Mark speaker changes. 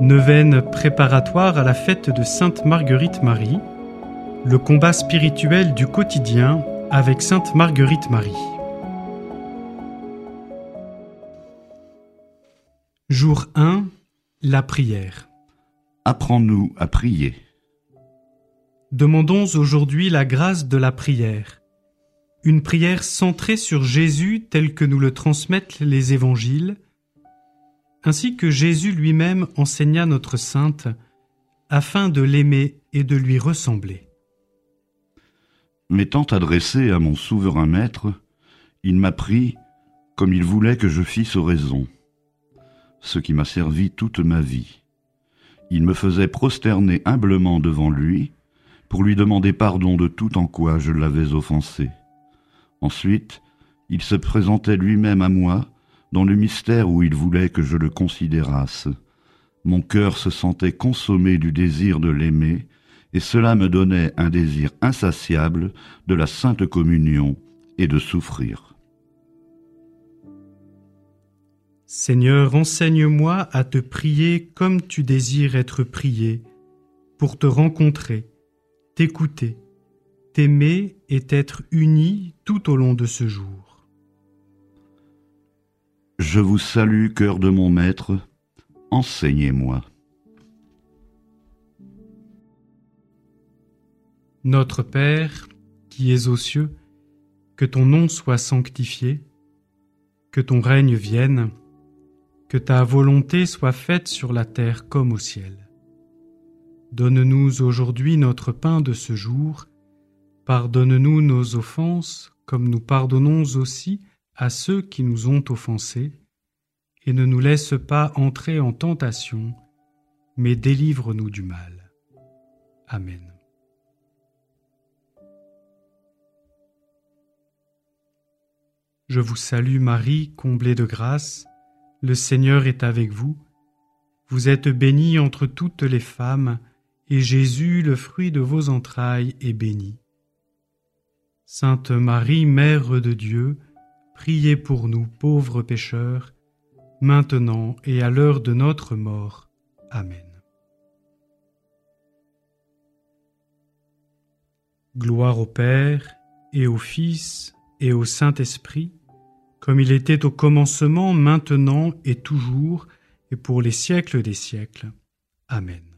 Speaker 1: Neuvaine préparatoire à la fête de Sainte Marguerite Marie, le combat spirituel du quotidien avec Sainte Marguerite Marie. Jour 1, la prière.
Speaker 2: Apprends-nous à prier.
Speaker 1: Demandons aujourd'hui la grâce de la prière. Une prière centrée sur Jésus tel que nous le transmettent les évangiles, ainsi que Jésus lui-même enseigna notre sainte, afin de l'aimer et de lui ressembler.
Speaker 2: M'étant adressé à mon souverain maître, il m'a pris comme il voulait que je fisse oraison, ce qui m'a servi toute ma vie. Il me faisait prosterner humblement devant lui, pour lui demander pardon de tout en quoi je l'avais offensé. Ensuite, il se présentait lui-même à moi dans le mystère où il voulait que je le considérasse. Mon cœur se sentait consommé du désir de l'aimer, et cela me donnait un désir insatiable de la sainte communion et de souffrir.
Speaker 1: Seigneur, enseigne-moi à te prier comme tu désires être prié, pour te rencontrer, t'écouter, t'aimer et t'être uni tout au long de ce jour.
Speaker 2: Je vous salue, cœur de mon Maître, enseignez-moi.
Speaker 1: Notre Père, qui es aux cieux, que ton nom soit sanctifié, que ton règne vienne, que ta volonté soit faite sur la terre comme au ciel. Donne-nous aujourd'hui notre pain de ce jour, pardonne-nous nos offenses comme nous pardonnons aussi à ceux qui nous ont offensés, et ne nous laisse pas entrer en tentation, mais délivre-nous du mal. Amen. Je vous salue Marie, comblée de grâce, le Seigneur est avec vous. Vous êtes bénie entre toutes les femmes, et Jésus, le fruit de vos entrailles, est béni. Sainte Marie, Mère de Dieu, Priez pour nous pauvres pécheurs, maintenant et à l'heure de notre mort. Amen. Gloire au Père, et au Fils, et au Saint-Esprit, comme il était au commencement, maintenant et toujours, et pour les siècles des siècles. Amen.